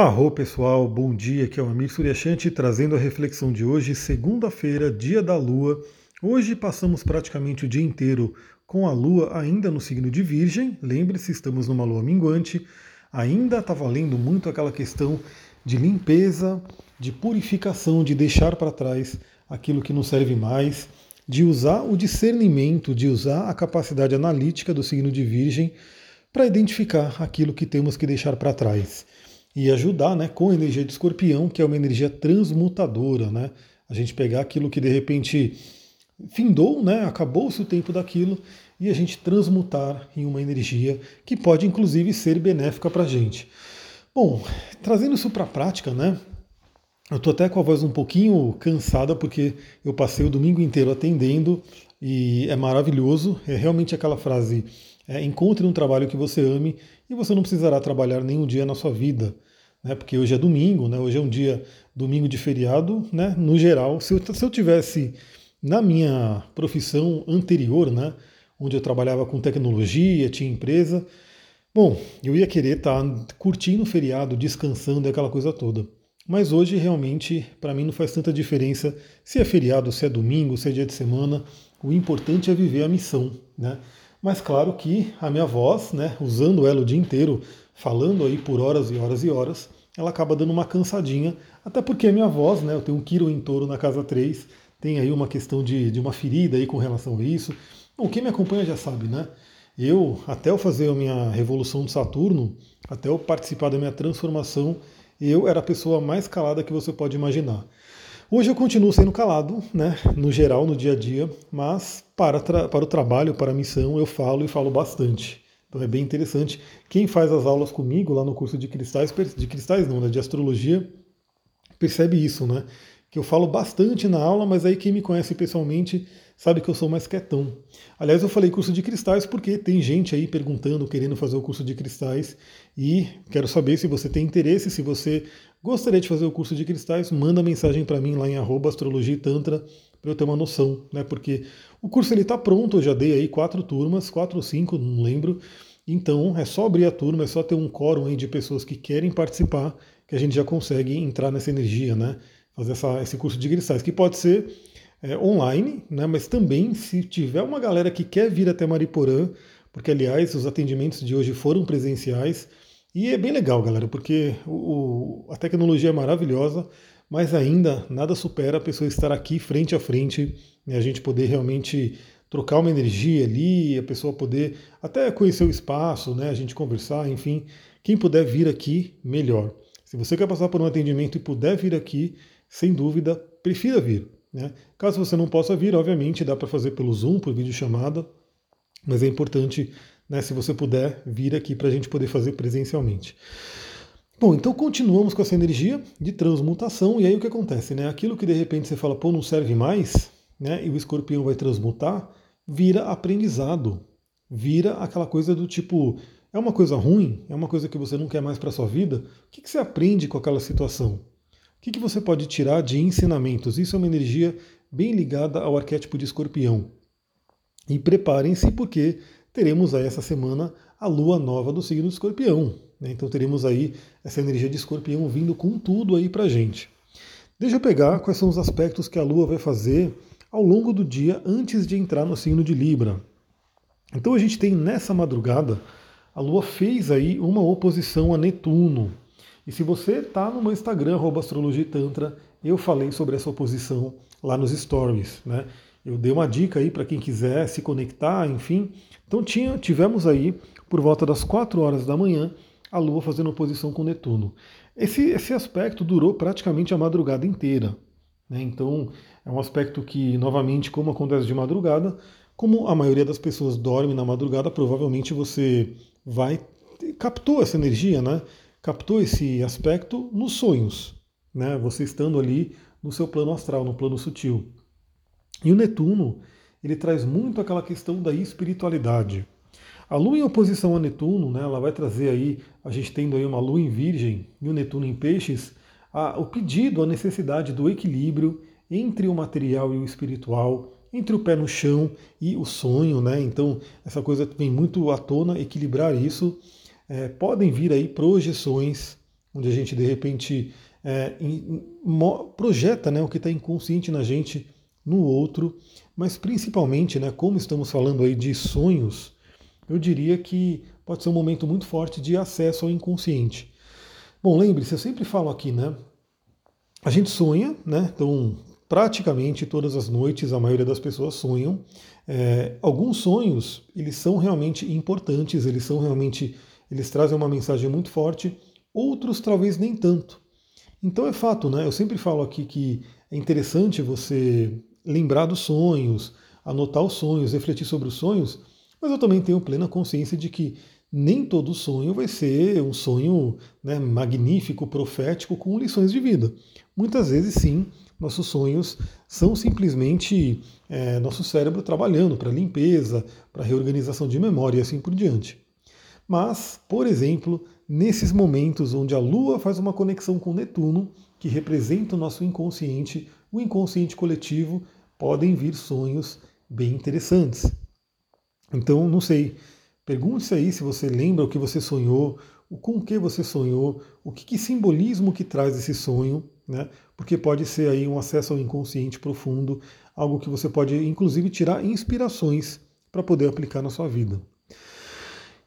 Arro pessoal, bom dia, aqui é o Amir Suryashanti trazendo a reflexão de hoje, segunda-feira, dia da Lua. Hoje passamos praticamente o dia inteiro com a Lua ainda no signo de Virgem, lembre-se, estamos numa Lua minguante, ainda está valendo muito aquela questão de limpeza, de purificação, de deixar para trás aquilo que não serve mais, de usar o discernimento, de usar a capacidade analítica do signo de Virgem para identificar aquilo que temos que deixar para trás e ajudar né, com a energia de escorpião, que é uma energia transmutadora, né? A gente pegar aquilo que de repente findou, né, acabou-se o tempo daquilo, e a gente transmutar em uma energia que pode inclusive ser benéfica para a gente. Bom, trazendo isso para a prática, né? Eu estou até com a voz um pouquinho cansada porque eu passei o domingo inteiro atendendo e é maravilhoso. É realmente aquela frase: é, encontre um trabalho que você ame e você não precisará trabalhar nenhum dia na sua vida né, porque hoje é domingo, né, hoje é um dia domingo de feriado, né, no geral. Se eu, se eu tivesse na minha profissão anterior, né, onde eu trabalhava com tecnologia, tinha empresa, bom, eu ia querer estar tá curtindo o feriado, descansando, aquela coisa toda. Mas hoje realmente para mim não faz tanta diferença se é feriado, se é domingo, se é dia de semana. O importante é viver a missão, né? Mas claro que a minha voz, né, usando ela o dia inteiro, falando aí por horas e horas e horas, ela acaba dando uma cansadinha, até porque a minha voz, né, eu tenho um Quiro em touro na casa 3, tem aí uma questão de, de uma ferida aí com relação a isso. Bom, quem me acompanha já sabe, né? Eu, até eu fazer a minha revolução de Saturno, até eu participar da minha transformação, eu era a pessoa mais calada que você pode imaginar. Hoje eu continuo sendo calado, né, no geral, no dia a dia, mas para, para o trabalho, para a missão, eu falo e falo bastante. Então é bem interessante. Quem faz as aulas comigo lá no curso de cristais, de cristais não, né, de astrologia, percebe isso, né? Que eu falo bastante na aula, mas aí quem me conhece pessoalmente sabe que eu sou mais quietão. Aliás, eu falei curso de cristais porque tem gente aí perguntando, querendo fazer o curso de cristais, e quero saber se você tem interesse, se você gostaria de fazer o curso de cristais, manda mensagem para mim lá em astrologia e tantra para eu ter uma noção, né? Porque o curso ele está pronto, eu já dei aí quatro turmas, quatro ou cinco, não lembro. Então é só abrir a turma, é só ter um quórum aí de pessoas que querem participar, que a gente já consegue entrar nessa energia, né? Fazer essa, esse curso de cristais, que pode ser é, online, né? Mas também se tiver uma galera que quer vir até Mariporã, porque aliás os atendimentos de hoje foram presenciais. E é bem legal, galera, porque o, a tecnologia é maravilhosa, mas ainda nada supera a pessoa estar aqui frente a frente, né, a gente poder realmente trocar uma energia ali, a pessoa poder até conhecer o espaço, né, a gente conversar, enfim. Quem puder vir aqui, melhor. Se você quer passar por um atendimento e puder vir aqui, sem dúvida, prefira vir. Né? Caso você não possa vir, obviamente dá para fazer pelo Zoom, por videochamada, mas é importante, né, se você puder, vir aqui para a gente poder fazer presencialmente. Bom, então continuamos com essa energia de transmutação, e aí o que acontece? Né? Aquilo que de repente você fala, pô, não serve mais, né? e o escorpião vai transmutar, vira aprendizado, vira aquela coisa do tipo, é uma coisa ruim, é uma coisa que você não quer mais para sua vida, o que, que, você aprende com aquela situação? O que, que você pode tirar de ensinamentos? Isso é uma energia bem ligada ao arquétipo de escorpião. E preparem-se porque teremos aí essa semana a lua nova do signo do escorpião. Né? Então teremos aí essa energia de escorpião vindo com tudo aí para gente. Deixa eu pegar quais são os aspectos que a Lua vai fazer ao longo do dia antes de entrar no signo de Libra. Então a gente tem nessa madrugada, a Lua fez aí uma oposição a Netuno. E se você está no meu Instagram, Astrologia Tantra, eu falei sobre essa oposição lá nos stories. Né? Eu dei uma dica aí para quem quiser se conectar, enfim. Então tinha, tivemos aí, por volta das 4 horas da manhã, a Lua fazendo oposição com Netuno. Esse, esse aspecto durou praticamente a madrugada inteira. Né? Então, é um aspecto que, novamente, como acontece de madrugada, como a maioria das pessoas dorme na madrugada, provavelmente você vai captou essa energia, né? Captou esse aspecto nos sonhos, né? Você estando ali no seu plano astral, no plano sutil. E o Netuno, ele traz muito aquela questão da espiritualidade. A Lua em oposição a Netuno, né, ela vai trazer aí, a gente tendo aí uma Lua em Virgem e o Netuno em Peixes, a, o pedido, a necessidade do equilíbrio entre o material e o espiritual, entre o pé no chão e o sonho, né? Então essa coisa vem muito à tona, equilibrar isso. É, podem vir aí projeções, onde a gente de repente é, in, projeta né, o que está inconsciente na gente no outro, mas principalmente, né, como estamos falando aí de sonhos, eu diria que pode ser um momento muito forte de acesso ao inconsciente. Bom, lembre-se, eu sempre falo aqui, né? A gente sonha, né? Então, praticamente todas as noites a maioria das pessoas sonham. É, alguns sonhos, eles são realmente importantes, eles são realmente, eles trazem uma mensagem muito forte, outros talvez nem tanto. Então é fato, né? Eu sempre falo aqui que é interessante você lembrar dos sonhos, anotar os sonhos, refletir sobre os sonhos, mas eu também tenho plena consciência de que nem todo sonho vai ser um sonho né, magnífico, profético, com lições de vida. Muitas vezes, sim, nossos sonhos são simplesmente é, nosso cérebro trabalhando para limpeza, para reorganização de memória e assim por diante. Mas, por exemplo, nesses momentos onde a Lua faz uma conexão com Netuno, que representa o nosso inconsciente, o inconsciente coletivo, podem vir sonhos bem interessantes. Então, não sei, pergunte-se aí se você lembra o que você sonhou, o com que você sonhou, o que, que simbolismo que traz esse sonho, né? Porque pode ser aí um acesso ao inconsciente profundo, algo que você pode inclusive tirar inspirações para poder aplicar na sua vida.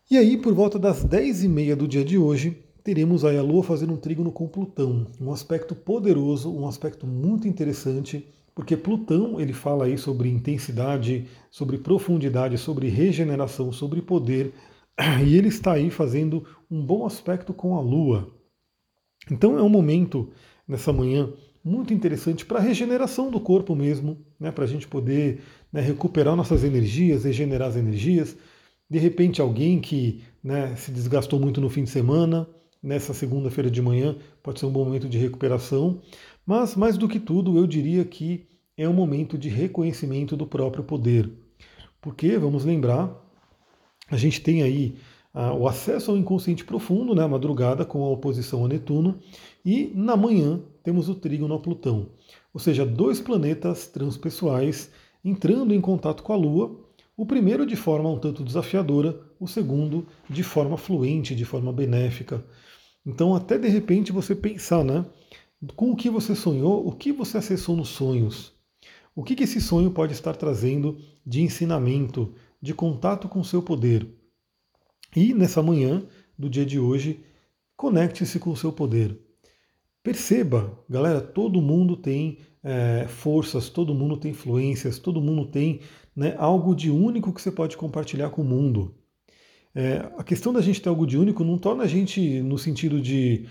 E aí, por volta das 10 e meia do dia de hoje, teremos aí a Lua fazendo um trígono com Plutão, um aspecto poderoso, um aspecto muito interessante porque Plutão ele fala aí sobre intensidade, sobre profundidade, sobre regeneração, sobre poder, e ele está aí fazendo um bom aspecto com a Lua. Então é um momento nessa manhã muito interessante para a regeneração do corpo mesmo, né, para a gente poder né, recuperar nossas energias, regenerar as energias. De repente, alguém que né, se desgastou muito no fim de semana, nessa segunda-feira de manhã, pode ser um bom momento de recuperação. Mas, mais do que tudo, eu diria que é um momento de reconhecimento do próprio poder. Porque, vamos lembrar, a gente tem aí ah, o acesso ao inconsciente profundo, né, madrugada, com a oposição a Netuno, e na manhã temos o trígono a Plutão. Ou seja, dois planetas transpessoais entrando em contato com a Lua, o primeiro de forma um tanto desafiadora, o segundo de forma fluente, de forma benéfica. Então, até de repente você pensar, né? Com o que você sonhou, o que você acessou nos sonhos. O que, esse sonho pode estar trazendo de ensinamento, de contato com o seu poder? E nessa manhã do dia de hoje, conecte-se com o seu poder. Perceba, galera, todo mundo tem é, forças, todo mundo tem influências, todo mundo tem né, algo de único que você pode compartilhar com o mundo. É, a questão da gente ter algo de único não torna a gente no sentido de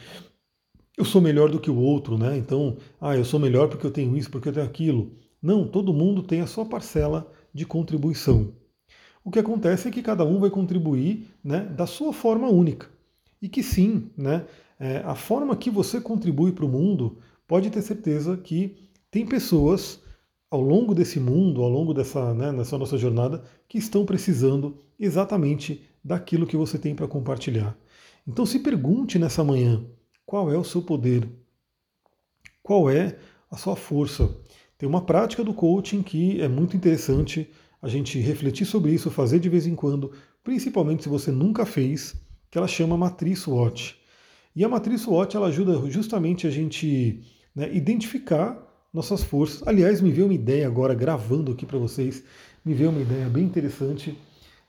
eu sou melhor do que o outro, né? Então, ah, eu sou melhor porque eu tenho isso, porque eu tenho aquilo. Não, todo mundo tem a sua parcela de contribuição. O que acontece é que cada um vai contribuir né, da sua forma única. E que sim, né, é, a forma que você contribui para o mundo, pode ter certeza que tem pessoas ao longo desse mundo, ao longo dessa, né, nessa nossa jornada, que estão precisando exatamente daquilo que você tem para compartilhar. Então se pergunte nessa manhã, qual é o seu poder? Qual é a sua força? Tem uma prática do coaching que é muito interessante a gente refletir sobre isso, fazer de vez em quando, principalmente se você nunca fez, que ela chama Matriz SWOT. E a Matriz SWOT ela ajuda justamente a gente né, identificar nossas forças. Aliás, me veio uma ideia agora, gravando aqui para vocês, me veio uma ideia bem interessante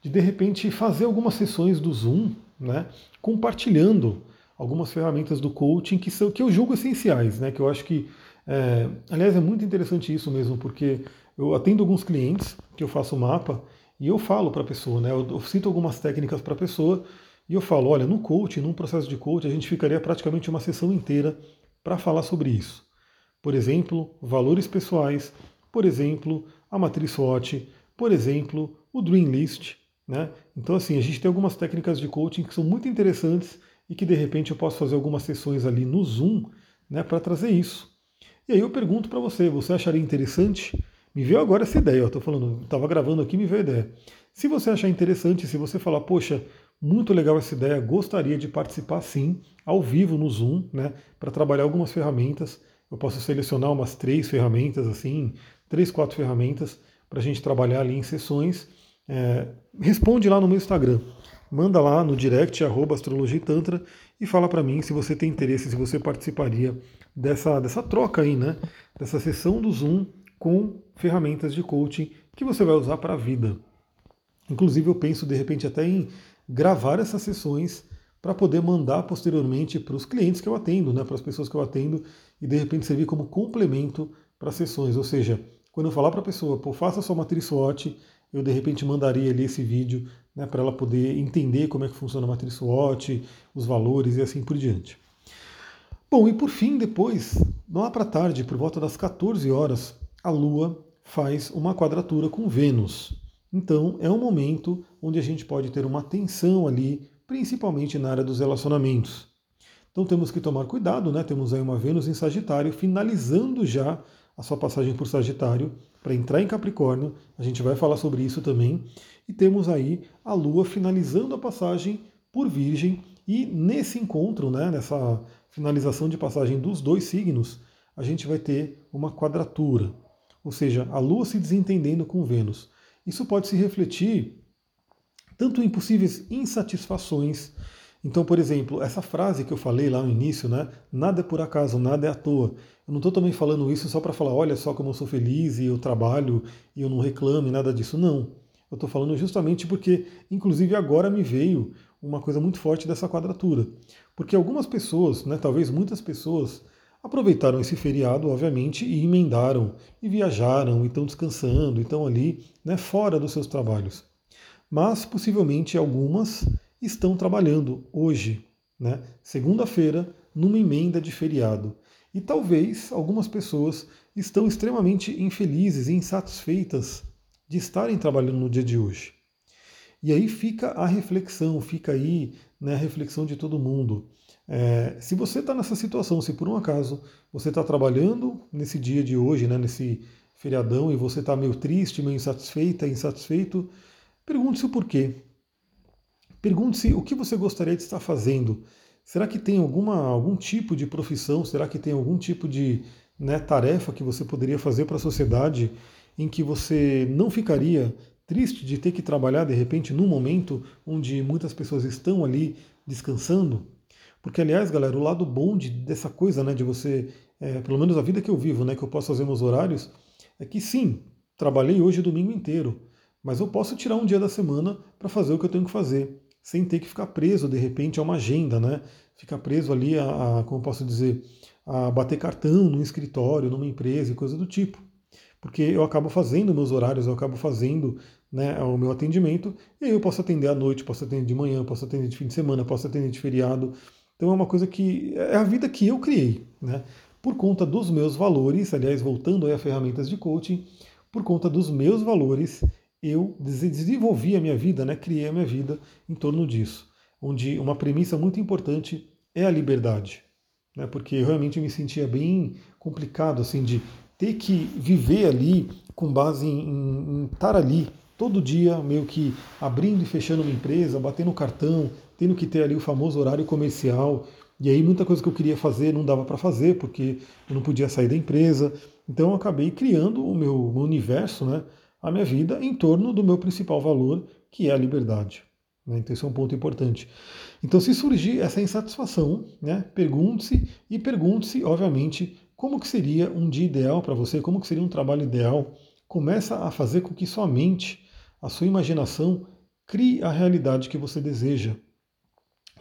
de de repente fazer algumas sessões do Zoom, né, compartilhando algumas ferramentas do coaching que são que eu julgo essenciais, né? Que eu acho que, é, aliás, é muito interessante isso mesmo, porque eu atendo alguns clientes que eu faço mapa e eu falo para a pessoa, né? Eu, eu cito algumas técnicas para a pessoa e eu falo, olha, no coaching, num processo de coaching, a gente ficaria praticamente uma sessão inteira para falar sobre isso. Por exemplo, valores pessoais, por exemplo, a matriz SWOT, por exemplo, o Dream List, né? Então, assim, a gente tem algumas técnicas de coaching que são muito interessantes e que de repente eu posso fazer algumas sessões ali no Zoom né, para trazer isso. E aí eu pergunto para você, você acharia interessante? Me veio agora essa ideia, estou falando, estava gravando aqui, me veio a ideia. Se você achar interessante, se você falar, poxa, muito legal essa ideia, gostaria de participar sim, ao vivo no Zoom, né, para trabalhar algumas ferramentas. Eu posso selecionar umas três ferramentas, assim, três, quatro ferramentas, para a gente trabalhar ali em sessões. É, responde lá no meu Instagram manda lá no direct arroba astrologia tantra e fala para mim se você tem interesse, se você participaria dessa, dessa troca aí, né? Dessa sessão do Zoom com ferramentas de coaching que você vai usar para a vida. Inclusive eu penso de repente até em gravar essas sessões para poder mandar posteriormente para os clientes que eu atendo, né, para as pessoas que eu atendo, e de repente servir como complemento para sessões. Ou seja, quando eu falar para a pessoa, pô, faça sua matriz SWOT, eu de repente mandaria ali esse vídeo né, para ela poder entender como é que funciona a matriz SWOT, os valores e assim por diante. Bom, e por fim, depois, lá para tarde, por volta das 14 horas, a Lua faz uma quadratura com Vênus. Então, é um momento onde a gente pode ter uma tensão ali, principalmente na área dos relacionamentos. Então, temos que tomar cuidado, né? Temos aí uma Vênus em Sagitário, finalizando já a sua passagem por Sagitário para entrar em Capricórnio. A gente vai falar sobre isso também. E temos aí a Lua finalizando a passagem por Virgem. E nesse encontro, né, nessa finalização de passagem dos dois signos, a gente vai ter uma quadratura. Ou seja, a Lua se desentendendo com Vênus. Isso pode se refletir tanto em possíveis insatisfações. Então, por exemplo, essa frase que eu falei lá no início, né? Nada é por acaso, nada é à toa. Eu não estou também falando isso só para falar, olha só como eu sou feliz e eu trabalho e eu não reclamo e nada disso. Não. Eu estou falando justamente porque, inclusive agora me veio uma coisa muito forte dessa quadratura. Porque algumas pessoas, né, talvez muitas pessoas, aproveitaram esse feriado, obviamente, e emendaram, e viajaram, e estão descansando, e estão ali né, fora dos seus trabalhos. Mas possivelmente algumas estão trabalhando hoje, né, segunda-feira, numa emenda de feriado. E talvez algumas pessoas estão extremamente infelizes e insatisfeitas de estarem trabalhando no dia de hoje. E aí fica a reflexão, fica aí né, a reflexão de todo mundo. É, se você está nessa situação, se por um acaso você está trabalhando nesse dia de hoje, né, nesse feriadão, e você está meio triste, meio insatisfeita, insatisfeito, pergunte-se o porquê. Pergunte-se o que você gostaria de estar fazendo. Será que tem alguma, algum tipo de profissão? Será que tem algum tipo de né, tarefa que você poderia fazer para a sociedade em que você não ficaria triste de ter que trabalhar de repente num momento onde muitas pessoas estão ali descansando? Porque, aliás, galera, o lado bom de, dessa coisa, né, de você, é, pelo menos a vida que eu vivo, né, que eu posso fazer meus horários, é que sim, trabalhei hoje o domingo inteiro, mas eu posso tirar um dia da semana para fazer o que eu tenho que fazer, sem ter que ficar preso, de repente, a uma agenda, né? Ficar preso ali a, a como posso dizer, a bater cartão num escritório, numa empresa e coisa do tipo. Porque eu acabo fazendo meus horários, eu acabo fazendo né, o meu atendimento, e aí eu posso atender à noite, posso atender de manhã, posso atender de fim de semana, posso atender de feriado. Então é uma coisa que é a vida que eu criei, né? Por conta dos meus valores, aliás, voltando aí a ferramentas de coaching, por conta dos meus valores, eu desenvolvi a minha vida, né? Criei a minha vida em torno disso, onde uma premissa muito importante é a liberdade, né? Porque eu realmente me sentia bem complicado assim de ter que viver ali com base em, em, em estar ali todo dia, meio que abrindo e fechando uma empresa, batendo cartão, tendo que ter ali o famoso horário comercial. E aí muita coisa que eu queria fazer não dava para fazer porque eu não podia sair da empresa. Então eu acabei criando o meu, meu universo, né, a minha vida em torno do meu principal valor, que é a liberdade. Né? Então esse é um ponto importante. Então se surgir essa insatisfação, né, pergunte-se e pergunte-se, obviamente, como que seria um dia ideal para você, como que seria um trabalho ideal. Começa a fazer com que sua mente, a sua imaginação, crie a realidade que você deseja.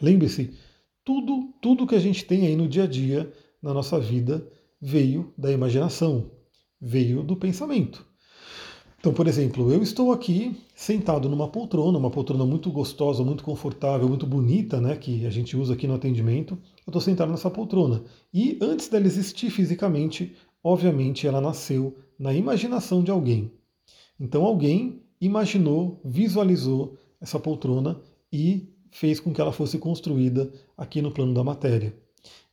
Lembre-se, tudo, tudo que a gente tem aí no dia a dia, na nossa vida, veio da imaginação, veio do pensamento. Então, por exemplo, eu estou aqui sentado numa poltrona, uma poltrona muito gostosa, muito confortável, muito bonita, né, que a gente usa aqui no atendimento. Eu estou sentado nessa poltrona. E antes dela existir fisicamente, obviamente ela nasceu na imaginação de alguém. Então alguém imaginou, visualizou essa poltrona e fez com que ela fosse construída aqui no plano da matéria.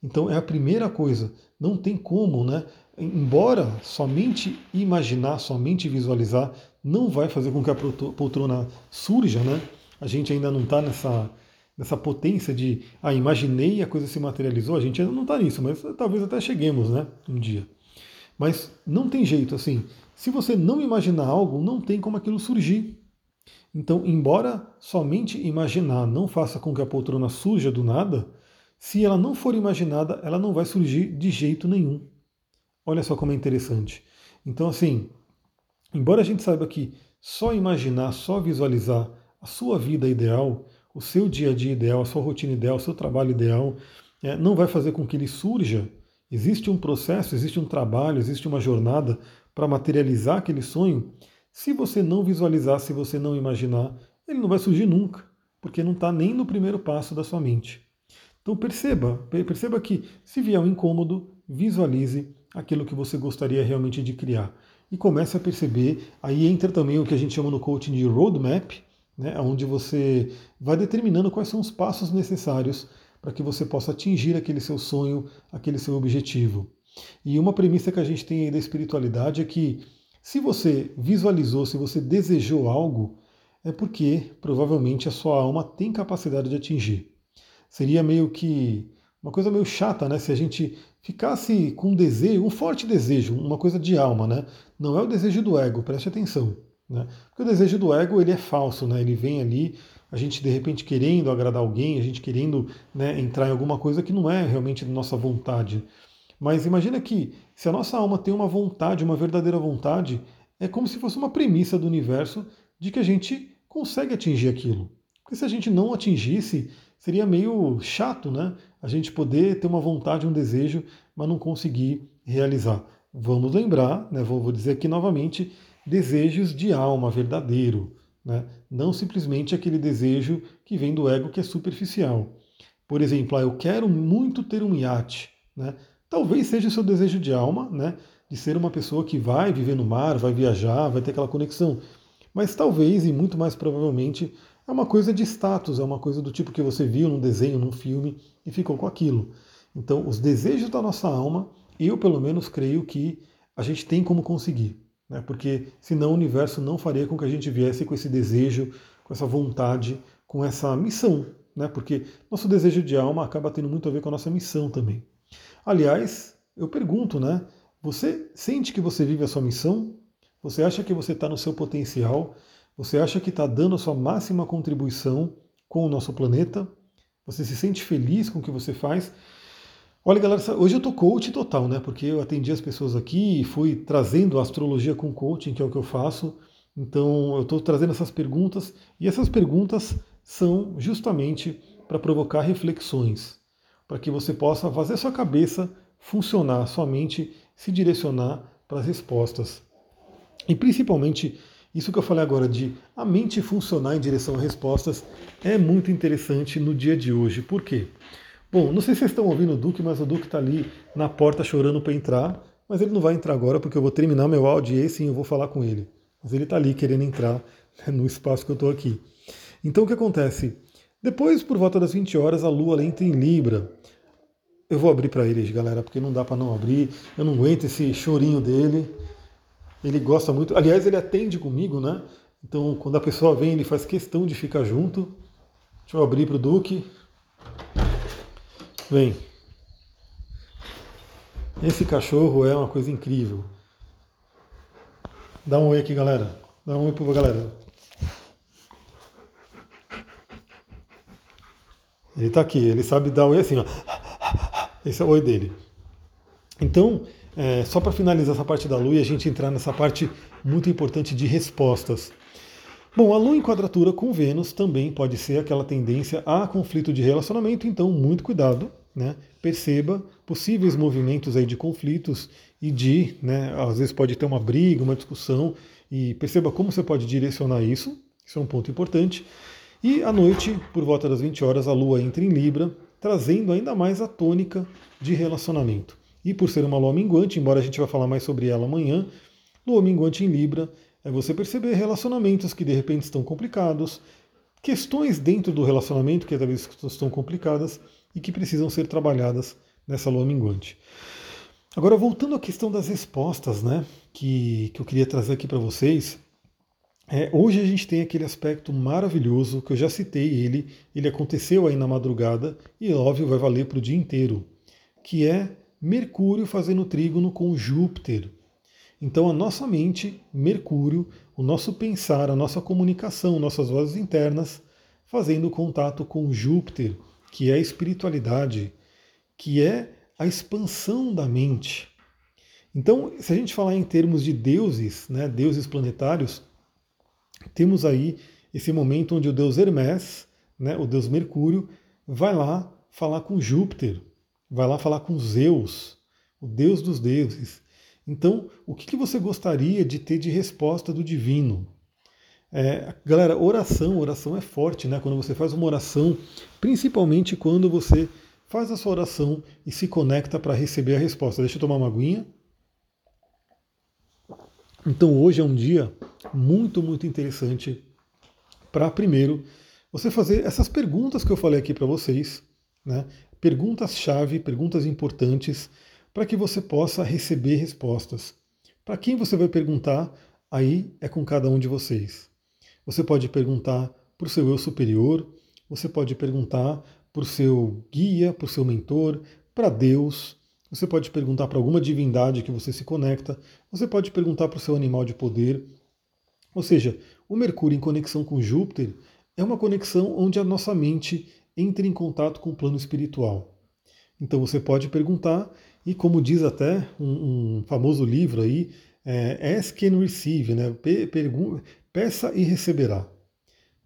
Então é a primeira coisa, não tem como, né? Embora somente imaginar, somente visualizar, não vai fazer com que a poltrona surja, né? A gente ainda não está nessa, nessa potência de, ah, imaginei e a coisa se materializou, a gente ainda não está nisso, mas talvez até cheguemos, né? Um dia. Mas não tem jeito, assim, se você não imaginar algo, não tem como aquilo surgir. Então, embora somente imaginar não faça com que a poltrona surja do nada, se ela não for imaginada, ela não vai surgir de jeito nenhum. Olha só como é interessante. Então, assim, embora a gente saiba que só imaginar, só visualizar a sua vida ideal, o seu dia a dia ideal, a sua rotina ideal, o seu trabalho ideal, é, não vai fazer com que ele surja. Existe um processo, existe um trabalho, existe uma jornada para materializar aquele sonho. Se você não visualizar, se você não imaginar, ele não vai surgir nunca, porque não está nem no primeiro passo da sua mente. Então perceba, perceba que se vier um incômodo, visualize aquilo que você gostaria realmente de criar. E comece a perceber, aí entra também o que a gente chama no coaching de roadmap, né, onde você vai determinando quais são os passos necessários para que você possa atingir aquele seu sonho, aquele seu objetivo. E uma premissa que a gente tem aí da espiritualidade é que se você visualizou, se você desejou algo, é porque provavelmente a sua alma tem capacidade de atingir. Seria meio que uma coisa meio chata, né? Se a gente ficasse com um desejo, um forte desejo, uma coisa de alma, né? Não é o desejo do ego, preste atenção. Né? Porque o desejo do ego ele é falso, né? ele vem ali, a gente de repente querendo agradar alguém, a gente querendo né, entrar em alguma coisa que não é realmente nossa vontade. Mas imagina que se a nossa alma tem uma vontade, uma verdadeira vontade, é como se fosse uma premissa do universo de que a gente consegue atingir aquilo. Porque se a gente não atingisse, seria meio chato, né? A gente poder ter uma vontade, um desejo, mas não conseguir realizar. Vamos lembrar, né, vou, vou dizer aqui novamente, desejos de alma verdadeiro, né? não simplesmente aquele desejo que vem do ego que é superficial. Por exemplo, ah, eu quero muito ter um iate. Né? Talvez seja o seu desejo de alma, né? de ser uma pessoa que vai viver no mar, vai viajar, vai ter aquela conexão. Mas talvez, e muito mais provavelmente, é uma coisa de status, é uma coisa do tipo que você viu num desenho, num filme e ficou com aquilo. Então, os desejos da nossa alma, eu pelo menos creio que a gente tem como conseguir né? porque senão o universo não faria com que a gente viesse com esse desejo, com essa vontade, com essa missão, né? porque nosso desejo de alma acaba tendo muito a ver com a nossa missão também. Aliás, eu pergunto, né? Você sente que você vive a sua missão? Você acha que você está no seu potencial? Você acha que está dando a sua máxima contribuição com o nosso planeta? Você se sente feliz com o que você faz? Olha, galera, hoje eu tô coach total, né? Porque eu atendi as pessoas aqui e fui trazendo astrologia com coaching, que é o que eu faço. Então, eu estou trazendo essas perguntas e essas perguntas são justamente para provocar reflexões, para que você possa fazer sua cabeça funcionar, sua mente se direcionar para as respostas. E principalmente isso que eu falei agora de a mente funcionar em direção a respostas é muito interessante no dia de hoje. Por quê? Bom, não sei se vocês estão ouvindo o Duque, mas o Duque está ali na porta chorando para entrar, mas ele não vai entrar agora porque eu vou terminar meu áudio e aí sim eu vou falar com ele. Mas ele está ali querendo entrar né, no espaço que eu estou aqui. Então o que acontece? Depois, por volta das 20 horas, a Lua entra em Libra. Eu vou abrir para eles, galera, porque não dá para não abrir. Eu não aguento esse chorinho dele. Ele gosta muito. Aliás, ele atende comigo, né? Então, quando a pessoa vem, ele faz questão de ficar junto. Deixa eu abrir para o Duque. Vem. Esse cachorro é uma coisa incrível. Dá um oi aqui, galera. Dá um oi pra galera. Ele tá aqui, ele sabe dar oi assim, ó. Esse é o oi dele. Então, é, só para finalizar essa parte da lua e a gente entrar nessa parte muito importante de respostas. Bom, a lua em quadratura com Vênus também pode ser aquela tendência a conflito de relacionamento, então muito cuidado né, perceba possíveis movimentos aí de conflitos e de, né, às vezes pode ter uma briga, uma discussão, e perceba como você pode direcionar isso, isso é um ponto importante. E à noite, por volta das 20 horas, a Lua entra em Libra, trazendo ainda mais a tônica de relacionamento. E por ser uma Lua minguante, embora a gente vai falar mais sobre ela amanhã, Lua minguante em Libra é você perceber relacionamentos que de repente estão complicados, questões dentro do relacionamento que talvez estão complicadas, e que precisam ser trabalhadas nessa lua minguante. Agora, voltando à questão das respostas, né, que, que eu queria trazer aqui para vocês, é, hoje a gente tem aquele aspecto maravilhoso que eu já citei ele, ele aconteceu aí na madrugada e óbvio vai valer para o dia inteiro, que é Mercúrio fazendo trígono com Júpiter. Então a nossa mente, Mercúrio, o nosso pensar, a nossa comunicação, nossas vozes internas, fazendo contato com Júpiter, que é a espiritualidade, que é a expansão da mente. Então, se a gente falar em termos de deuses, né, deuses planetários, temos aí esse momento onde o deus Hermes, né, o deus Mercúrio, vai lá falar com Júpiter, vai lá falar com Zeus, o deus dos deuses. Então, o que, que você gostaria de ter de resposta do divino? É, galera, oração, oração é forte, né? Quando você faz uma oração, principalmente quando você faz a sua oração e se conecta para receber a resposta. Deixa eu tomar uma aguinha. Então hoje é um dia muito, muito interessante para primeiro você fazer essas perguntas que eu falei aqui para vocês, né? Perguntas-chave, perguntas importantes, para que você possa receber respostas. Para quem você vai perguntar, aí é com cada um de vocês. Você pode perguntar para o seu eu superior, você pode perguntar para o seu guia, para o seu mentor, para Deus, você pode perguntar para alguma divindade que você se conecta, você pode perguntar para o seu animal de poder. Ou seja, o Mercúrio em conexão com Júpiter é uma conexão onde a nossa mente entra em contato com o plano espiritual. Então você pode perguntar, e como diz até um, um famoso livro aí, é, Ask and Receive, né? peça e receberá.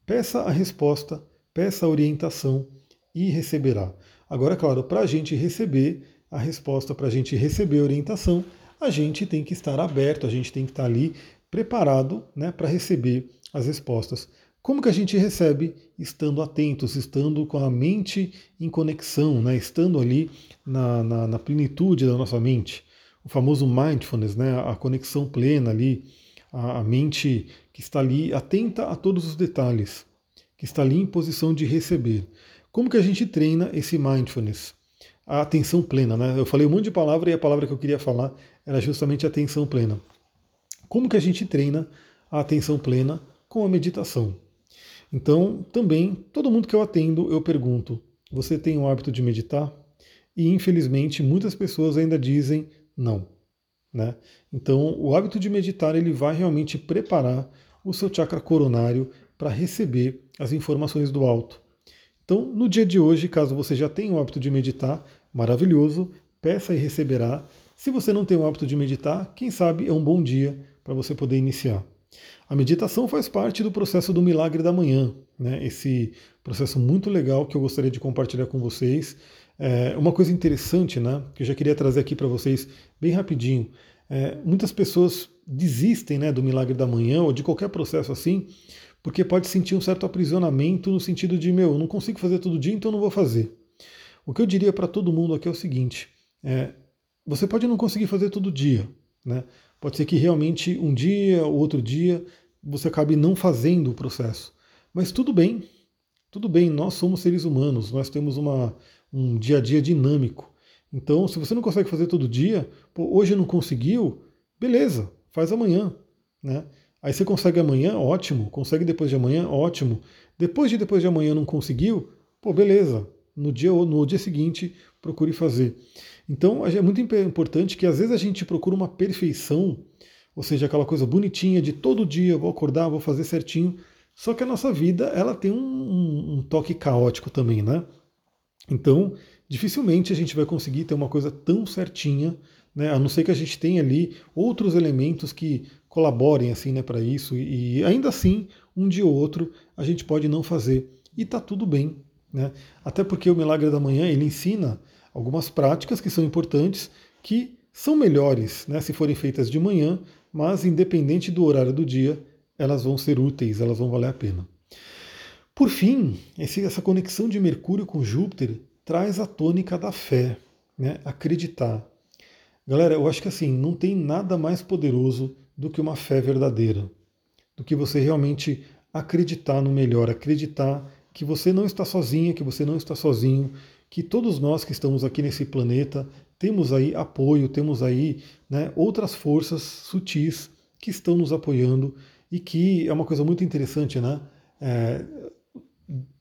Peça a resposta, peça a orientação e receberá. Agora, claro, para a gente receber a resposta, para a gente receber a orientação, a gente tem que estar aberto, a gente tem que estar ali preparado né, para receber as respostas. Como que a gente recebe? Estando atentos, estando com a mente em conexão, né? estando ali na, na, na plenitude da nossa mente. O famoso mindfulness, né? a conexão plena ali, a, a mente que está ali atenta a todos os detalhes, que está ali em posição de receber. Como que a gente treina esse mindfulness? A atenção plena, né? Eu falei um monte de palavra e a palavra que eu queria falar era justamente atenção plena. Como que a gente treina a atenção plena com a meditação? Então, também, todo mundo que eu atendo, eu pergunto: você tem o hábito de meditar? E infelizmente, muitas pessoas ainda dizem não. Né? Então, o hábito de meditar ele vai realmente preparar o seu chakra coronário para receber as informações do alto. Então, no dia de hoje, caso você já tenha o hábito de meditar, maravilhoso, peça e receberá. Se você não tem o hábito de meditar, quem sabe é um bom dia para você poder iniciar. A meditação faz parte do processo do milagre da manhã, né? esse processo muito legal que eu gostaria de compartilhar com vocês. É uma coisa interessante, né, que eu já queria trazer aqui para vocês bem rapidinho. É, muitas pessoas desistem né, do milagre da manhã ou de qualquer processo assim, porque pode sentir um certo aprisionamento no sentido de, meu, não consigo fazer todo dia, então não vou fazer. O que eu diria para todo mundo aqui é o seguinte: é, você pode não conseguir fazer todo dia, né? Pode ser que realmente um dia ou outro dia você acabe não fazendo o processo. Mas tudo bem, tudo bem, nós somos seres humanos, nós temos uma, um dia a dia dinâmico. Então, se você não consegue fazer todo dia, pô, hoje não conseguiu, beleza, faz amanhã. Né? Aí você consegue amanhã, ótimo. Consegue depois de amanhã, ótimo. Depois de depois de amanhã não conseguiu, pô, beleza. No dia, no dia seguinte, procure fazer. Então é muito importante que às vezes a gente procura uma perfeição, ou seja, aquela coisa bonitinha de todo dia vou acordar, vou fazer certinho. Só que a nossa vida ela tem um, um toque caótico também, né? Então dificilmente a gente vai conseguir ter uma coisa tão certinha, né? A não ser que a gente tenha ali outros elementos que colaborem assim, né, para isso. E ainda assim, um dia ou outro a gente pode não fazer e tá tudo bem, né? Até porque o milagre da manhã ele ensina algumas práticas que são importantes, que são melhores né, se forem feitas de manhã, mas independente do horário do dia, elas vão ser úteis, elas vão valer a pena. Por fim, essa conexão de Mercúrio com Júpiter traz a tônica da fé, né, acreditar. Galera, eu acho que assim, não tem nada mais poderoso do que uma fé verdadeira, do que você realmente acreditar no melhor, acreditar que você não está sozinha, que você não está sozinho, que todos nós que estamos aqui nesse planeta temos aí apoio, temos aí né, outras forças sutis que estão nos apoiando e que é uma coisa muito interessante, né? É,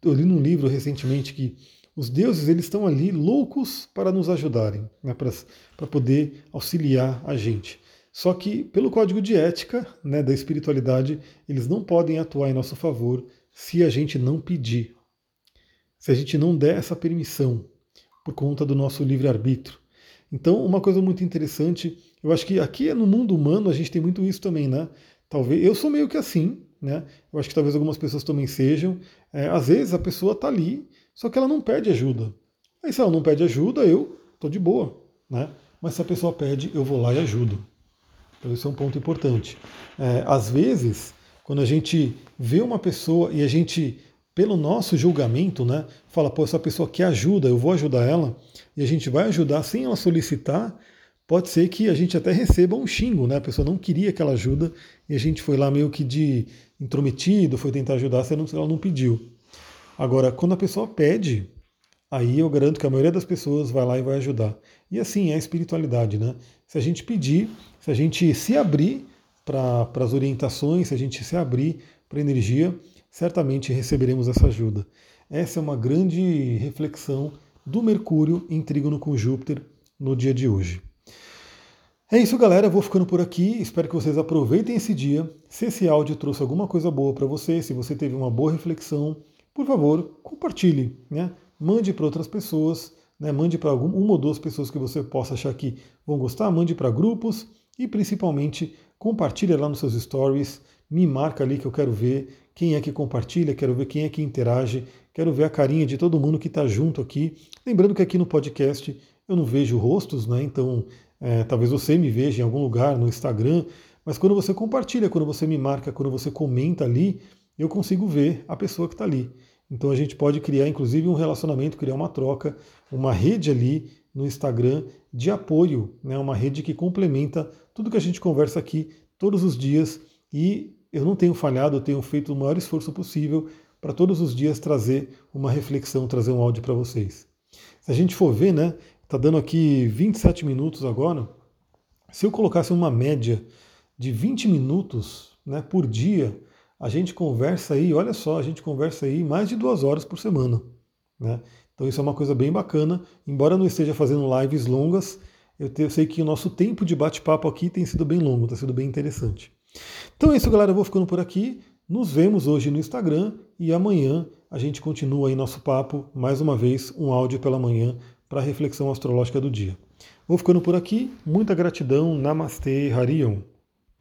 eu li num livro recentemente que os deuses eles estão ali loucos para nos ajudarem, né, para poder auxiliar a gente. Só que, pelo código de ética né, da espiritualidade, eles não podem atuar em nosso favor se a gente não pedir, se a gente não der essa permissão, por conta do nosso livre-arbítrio. Então, uma coisa muito interessante, eu acho que aqui no mundo humano a gente tem muito isso também, né? Talvez eu sou meio que assim, né? Eu acho que talvez algumas pessoas também sejam. É, às vezes a pessoa está ali, só que ela não pede ajuda. Aí se ela não pede ajuda, eu estou de boa, né? Mas se a pessoa pede, eu vou lá e ajudo. Então esse é um ponto importante. É, às vezes, quando a gente vê uma pessoa e a gente, pelo nosso julgamento, né, fala, pô, essa pessoa quer ajuda, eu vou ajudar ela, e a gente vai ajudar sem ela solicitar, pode ser que a gente até receba um xingo, né? A pessoa não queria aquela ajuda e a gente foi lá meio que de intrometido, foi tentar ajudar, se ela não pediu. Agora, quando a pessoa pede, aí eu garanto que a maioria das pessoas vai lá e vai ajudar. E assim é a espiritualidade, né? Se a gente pedir, se a gente se abrir para as orientações, se a gente se abrir para a energia, certamente receberemos essa ajuda. Essa é uma grande reflexão do Mercúrio em trígono com Júpiter no dia de hoje. É isso, galera. Eu vou ficando por aqui. Espero que vocês aproveitem esse dia. Se esse áudio trouxe alguma coisa boa para você, se você teve uma boa reflexão, por favor, compartilhe, né? Mande para outras pessoas, né? Mande para uma ou duas pessoas que você possa achar que vão gostar, mande para grupos e principalmente compartilhe lá nos seus stories, me marca ali que eu quero ver quem é que compartilha, quero ver quem é que interage, quero ver a carinha de todo mundo que está junto aqui. Lembrando que aqui no podcast eu não vejo rostos, né? Então é, talvez você me veja em algum lugar no Instagram, mas quando você compartilha, quando você me marca, quando você comenta ali, eu consigo ver a pessoa que está ali. Então a gente pode criar, inclusive, um relacionamento, criar uma troca, uma rede ali no Instagram de apoio, né? uma rede que complementa tudo que a gente conversa aqui todos os dias. E eu não tenho falhado, eu tenho feito o maior esforço possível para todos os dias trazer uma reflexão, trazer um áudio para vocês. Se a gente for ver, né, tá dando aqui 27 minutos agora. Se eu colocasse uma média de 20 minutos né, por dia, a gente conversa aí, olha só, a gente conversa aí mais de duas horas por semana. Né? Então isso é uma coisa bem bacana. Embora não esteja fazendo lives longas, eu, te, eu sei que o nosso tempo de bate-papo aqui tem sido bem longo, está sendo bem interessante. Então é isso, galera. Eu vou ficando por aqui. Nos vemos hoje no Instagram e amanhã a gente continua aí nosso papo, mais uma vez, um áudio pela manhã para a reflexão astrológica do dia. Vou ficando por aqui. Muita gratidão. Namastê, Harion.